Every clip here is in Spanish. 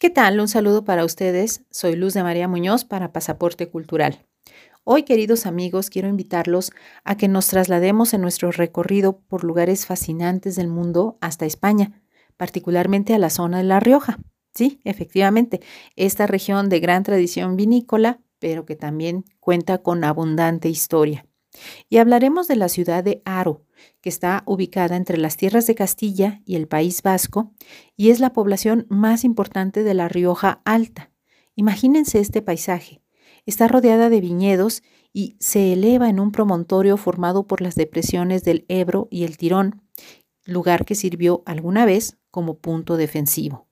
¿Qué tal? Un saludo para ustedes. Soy Luz de María Muñoz para Pasaporte Cultural. Hoy, queridos amigos, quiero invitarlos a que nos traslademos en nuestro recorrido por lugares fascinantes del mundo hasta España, particularmente a la zona de La Rioja. Sí, efectivamente, esta región de gran tradición vinícola, pero que también cuenta con abundante historia. Y hablaremos de la ciudad de Aro, que está ubicada entre las tierras de Castilla y el País Vasco, y es la población más importante de la Rioja Alta. Imagínense este paisaje. Está rodeada de viñedos y se eleva en un promontorio formado por las depresiones del Ebro y el Tirón, lugar que sirvió alguna vez como punto defensivo.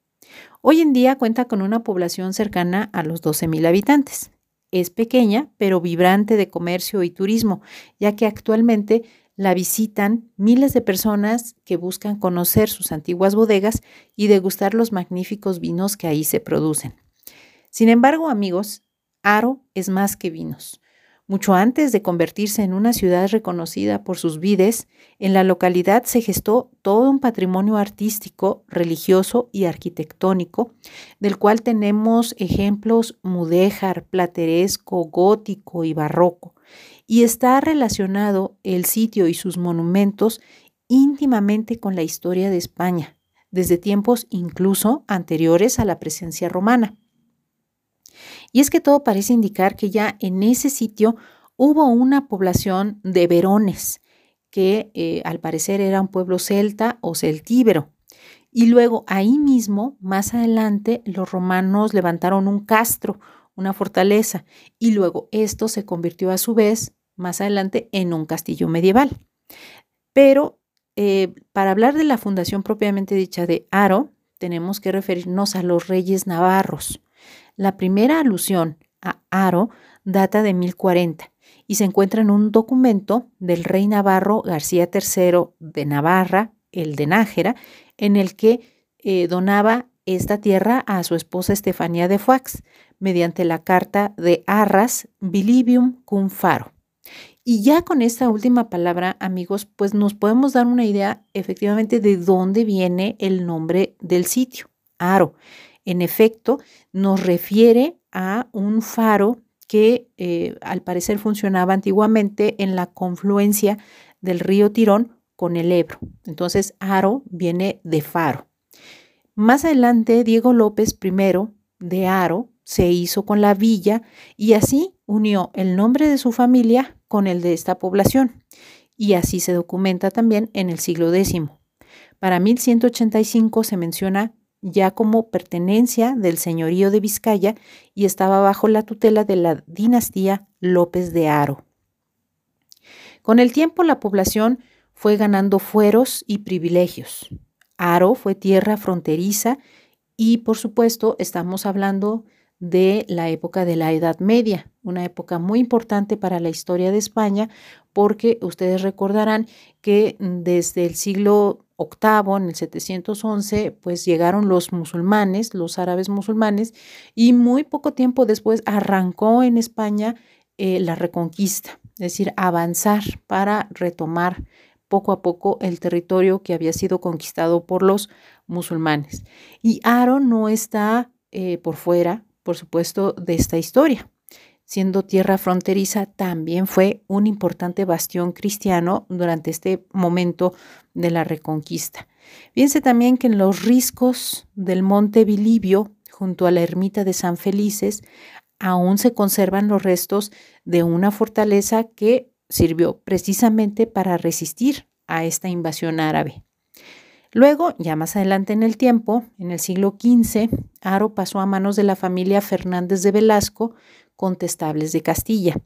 Hoy en día cuenta con una población cercana a los 12.000 habitantes. Es pequeña, pero vibrante de comercio y turismo, ya que actualmente la visitan miles de personas que buscan conocer sus antiguas bodegas y degustar los magníficos vinos que ahí se producen. Sin embargo, amigos, Aro es más que vinos. Mucho antes de convertirse en una ciudad reconocida por sus vides, en la localidad se gestó todo un patrimonio artístico, religioso y arquitectónico, del cual tenemos ejemplos mudéjar, plateresco, gótico y barroco, y está relacionado el sitio y sus monumentos íntimamente con la historia de España, desde tiempos incluso anteriores a la presencia romana. Y es que todo parece indicar que ya en ese sitio hubo una población de verones, que eh, al parecer era un pueblo celta o celtíbero. Y luego ahí mismo, más adelante, los romanos levantaron un castro, una fortaleza, y luego esto se convirtió a su vez, más adelante, en un castillo medieval. Pero eh, para hablar de la fundación propiamente dicha de Aro, tenemos que referirnos a los reyes navarros. La primera alusión a Aro data de 1040 y se encuentra en un documento del rey navarro García III de Navarra, el de Nájera, en el que eh, donaba esta tierra a su esposa Estefanía de Foix mediante la carta de Arras Bilibium cum faro. Y ya con esta última palabra, amigos, pues nos podemos dar una idea efectivamente de dónde viene el nombre del sitio, Aro. En efecto, nos refiere a un faro que eh, al parecer funcionaba antiguamente en la confluencia del río Tirón con el Ebro. Entonces, Aro viene de faro. Más adelante, Diego López I de Aro se hizo con la villa y así unió el nombre de su familia con el de esta población. Y así se documenta también en el siglo X. Para 1185 se menciona ya como pertenencia del señorío de Vizcaya y estaba bajo la tutela de la dinastía López de Aro. Con el tiempo la población fue ganando fueros y privilegios. Aro fue tierra fronteriza y por supuesto estamos hablando de la época de la Edad Media, una época muy importante para la historia de España porque ustedes recordarán que desde el siglo octavo, en el 711, pues llegaron los musulmanes, los árabes musulmanes, y muy poco tiempo después arrancó en España eh, la reconquista, es decir, avanzar para retomar poco a poco el territorio que había sido conquistado por los musulmanes. Y Aro no está eh, por fuera, por supuesto, de esta historia siendo tierra fronteriza, también fue un importante bastión cristiano durante este momento de la reconquista. Piense también que en los riscos del monte Bilibio, junto a la ermita de San Felices, aún se conservan los restos de una fortaleza que sirvió precisamente para resistir a esta invasión árabe. Luego, ya más adelante en el tiempo, en el siglo XV, Aro pasó a manos de la familia Fernández de Velasco, contestables de Castilla.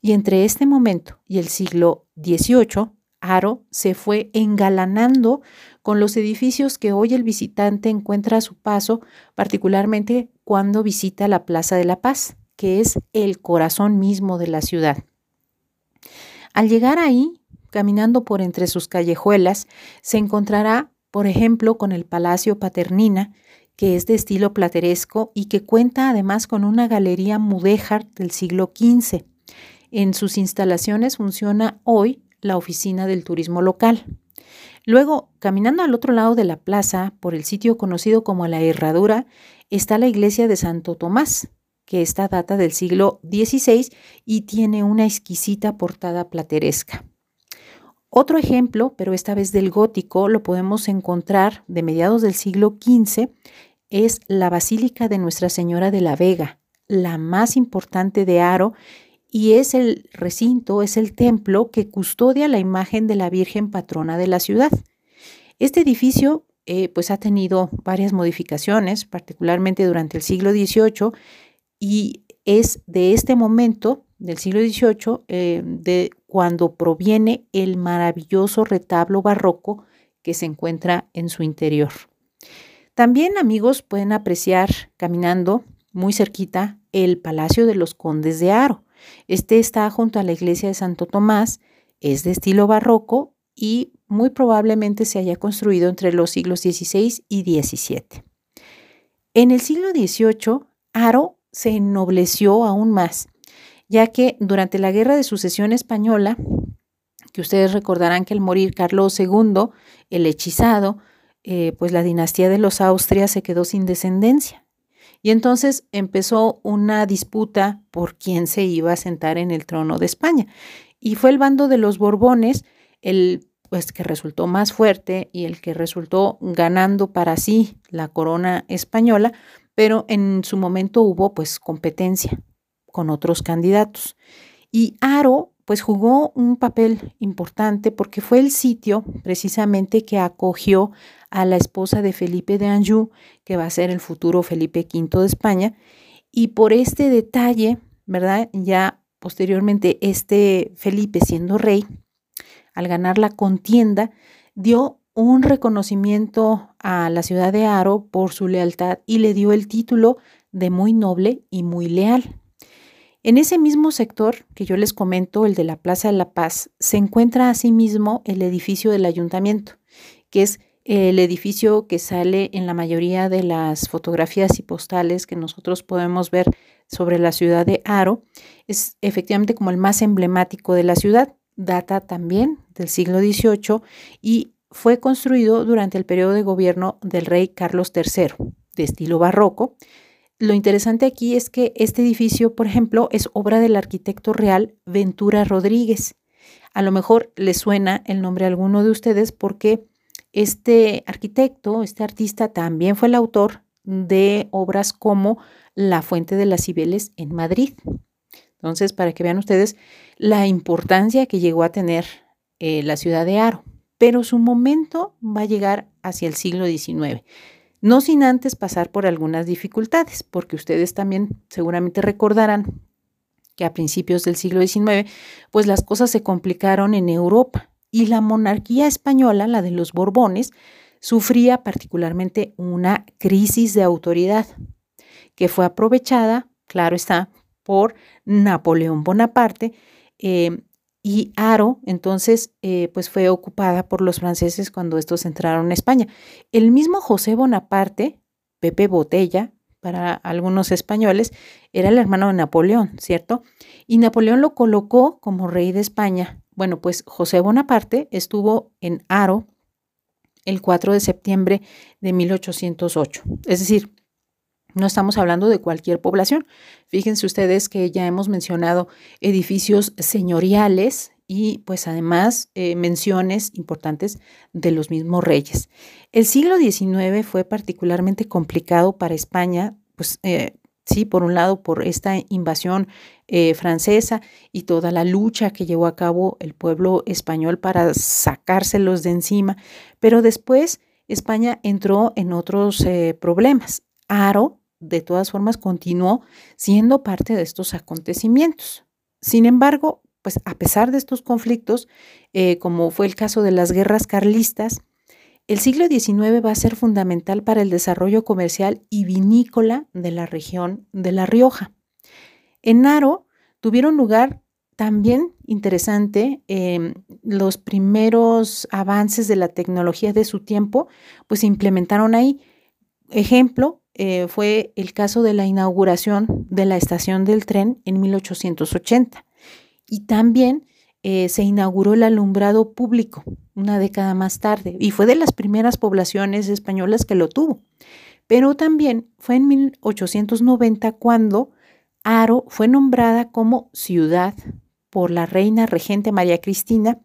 Y entre este momento y el siglo XVIII, Aro se fue engalanando con los edificios que hoy el visitante encuentra a su paso, particularmente cuando visita la Plaza de la Paz, que es el corazón mismo de la ciudad. Al llegar ahí, caminando por entre sus callejuelas, se encontrará, por ejemplo, con el Palacio Paternina, que es de estilo plateresco y que cuenta además con una galería mudéjar del siglo XV. En sus instalaciones funciona hoy la oficina del turismo local. Luego, caminando al otro lado de la plaza, por el sitio conocido como la Herradura, está la iglesia de Santo Tomás, que esta data del siglo XVI y tiene una exquisita portada plateresca. Otro ejemplo, pero esta vez del gótico, lo podemos encontrar de mediados del siglo XV, es la Basílica de Nuestra Señora de la Vega, la más importante de Aro, y es el recinto, es el templo que custodia la imagen de la Virgen patrona de la ciudad. Este edificio eh, pues ha tenido varias modificaciones, particularmente durante el siglo XVIII, y es de este momento, del siglo XVIII, eh, de cuando proviene el maravilloso retablo barroco que se encuentra en su interior. También, amigos, pueden apreciar caminando muy cerquita el Palacio de los Condes de Aro. Este está junto a la iglesia de Santo Tomás, es de estilo barroco y muy probablemente se haya construido entre los siglos XVI y XVII. En el siglo XVIII, Aro se ennobleció aún más, ya que durante la Guerra de Sucesión Española, que ustedes recordarán que al morir Carlos II, el hechizado, eh, pues la dinastía de los Austrias se quedó sin descendencia. Y entonces empezó una disputa por quién se iba a sentar en el trono de España. Y fue el bando de los Borbones el pues que resultó más fuerte y el que resultó ganando para sí la corona española, pero en su momento hubo pues competencia con otros candidatos. Y Aro pues jugó un papel importante porque fue el sitio precisamente que acogió a la esposa de Felipe de Anjou, que va a ser el futuro Felipe V de España, y por este detalle, ¿verdad? Ya posteriormente este Felipe siendo rey, al ganar la contienda, dio un reconocimiento a la ciudad de Aro por su lealtad y le dio el título de muy noble y muy leal. En ese mismo sector que yo les comento, el de la Plaza de la Paz, se encuentra asimismo el edificio del ayuntamiento, que es el edificio que sale en la mayoría de las fotografías y postales que nosotros podemos ver sobre la ciudad de Aro. Es efectivamente como el más emblemático de la ciudad data también del siglo XVIII y fue construido durante el periodo de gobierno del rey Carlos III, de estilo barroco. Lo interesante aquí es que este edificio, por ejemplo, es obra del arquitecto real Ventura Rodríguez. A lo mejor le suena el nombre a alguno de ustedes porque este arquitecto, este artista, también fue el autor de obras como La Fuente de las Cibeles en Madrid. Entonces, para que vean ustedes la importancia que llegó a tener eh, la ciudad de Aro. Pero su momento va a llegar hacia el siglo XIX, no sin antes pasar por algunas dificultades, porque ustedes también seguramente recordarán que a principios del siglo XIX, pues las cosas se complicaron en Europa y la monarquía española, la de los Borbones, sufría particularmente una crisis de autoridad que fue aprovechada, claro está, por Napoleón Bonaparte eh, y Aro, entonces, eh, pues fue ocupada por los franceses cuando estos entraron a España. El mismo José Bonaparte, Pepe Botella, para algunos españoles, era el hermano de Napoleón, ¿cierto? Y Napoleón lo colocó como rey de España. Bueno, pues José Bonaparte estuvo en Aro el 4 de septiembre de 1808. Es decir, no estamos hablando de cualquier población. Fíjense ustedes que ya hemos mencionado edificios señoriales y pues además eh, menciones importantes de los mismos reyes. El siglo XIX fue particularmente complicado para España, pues eh, sí, por un lado por esta invasión eh, francesa y toda la lucha que llevó a cabo el pueblo español para sacárselos de encima, pero después España entró en otros problemas. Aro de todas formas continuó siendo parte de estos acontecimientos. Sin embargo, pues a pesar de estos conflictos, eh, como fue el caso de las guerras carlistas, el siglo XIX va a ser fundamental para el desarrollo comercial y vinícola de la región de La Rioja. En Aro tuvieron lugar también interesante em, los primeros avances de la tecnología de su tiempo, pues se implementaron ahí. Ejemplo, eh, fue el caso de la inauguración de la estación del tren en 1880. Y también eh, se inauguró el alumbrado público una década más tarde y fue de las primeras poblaciones españolas que lo tuvo. Pero también fue en 1890 cuando Aro fue nombrada como ciudad por la reina regente María Cristina,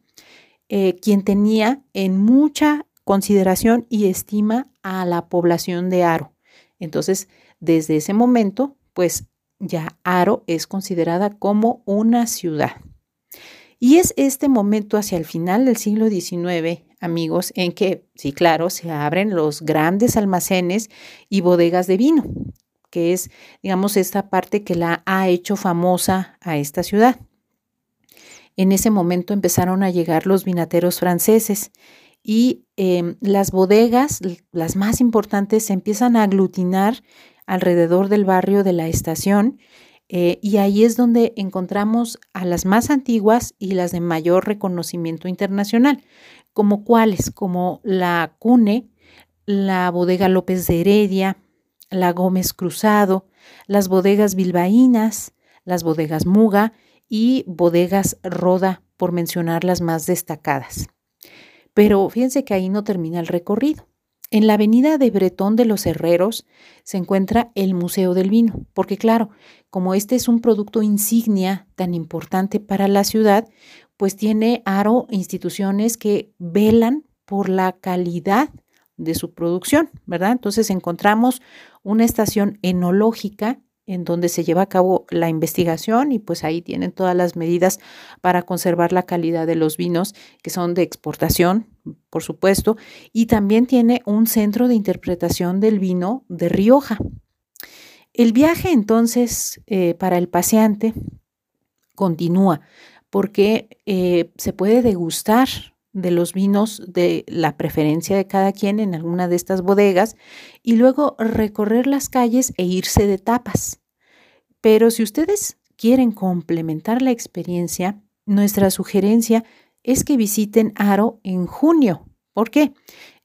eh, quien tenía en mucha consideración y estima a la población de Aro. Entonces, desde ese momento, pues ya Aro es considerada como una ciudad. Y es este momento hacia el final del siglo XIX, amigos, en que, sí, claro, se abren los grandes almacenes y bodegas de vino, que es, digamos, esta parte que la ha hecho famosa a esta ciudad. En ese momento empezaron a llegar los vinateros franceses y em, las bodegas, las más importantes, se empiezan a aglutinar alrededor del barrio de la estación eh, y ahí es donde encontramos a las más antiguas y las de mayor reconocimiento internacional, como cuáles, como la Cune, la bodega López de Heredia, la Gómez Cruzado, las bodegas bilbaínas, las bodegas Muga y bodegas Roda, por mencionar las más destacadas. Pero fíjense que ahí no termina el recorrido. En la avenida de Bretón de los Herreros se encuentra el Museo del Vino, porque claro, como este es un producto insignia tan importante para la ciudad, pues tiene Aro instituciones que velan por la calidad de su producción, ¿verdad? Entonces encontramos una estación enológica en donde se lleva a cabo la investigación y pues ahí tienen todas las medidas para conservar la calidad de los vinos que son de exportación, por supuesto, y también tiene un centro de interpretación del vino de Rioja. El viaje entonces eh, para el paseante continúa porque eh, se puede degustar de los vinos de la preferencia de cada quien en alguna de estas bodegas y luego recorrer las calles e irse de tapas. Pero si ustedes quieren complementar la experiencia, nuestra sugerencia es que visiten Aro en junio. ¿Por qué?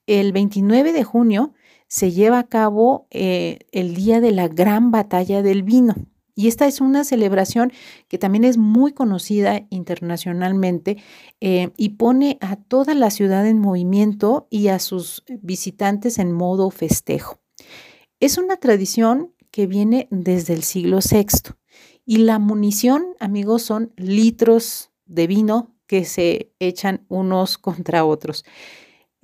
El 29 de junio se lleva a cabo eh, el día de la gran batalla del vino. Y esta es una celebración que también es muy conocida internacionalmente eh, y pone a toda la ciudad en movimiento y a sus visitantes en modo festejo. Es una tradición que viene desde el siglo VI y la munición, amigos, son litros de vino que se echan unos contra otros.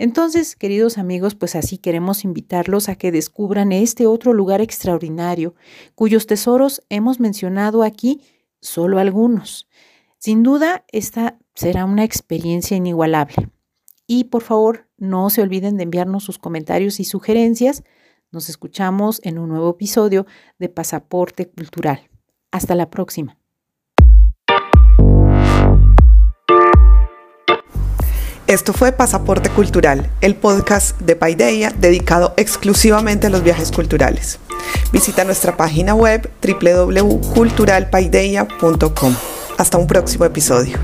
Entonces, queridos amigos, pues así queremos invitarlos a que descubran este otro lugar extraordinario, cuyos tesoros hemos mencionado aquí solo algunos. Sin duda, esta será una experiencia inigualable. Y por favor, no se olviden de enviarnos sus comentarios y sugerencias. Nos escuchamos en un nuevo episodio de Pasaporte Cultural. Hasta la próxima. Esto fue Pasaporte Cultural, el podcast de Paideia dedicado exclusivamente a los viajes culturales. Visita nuestra página web www.culturalpaideia.com. Hasta un próximo episodio.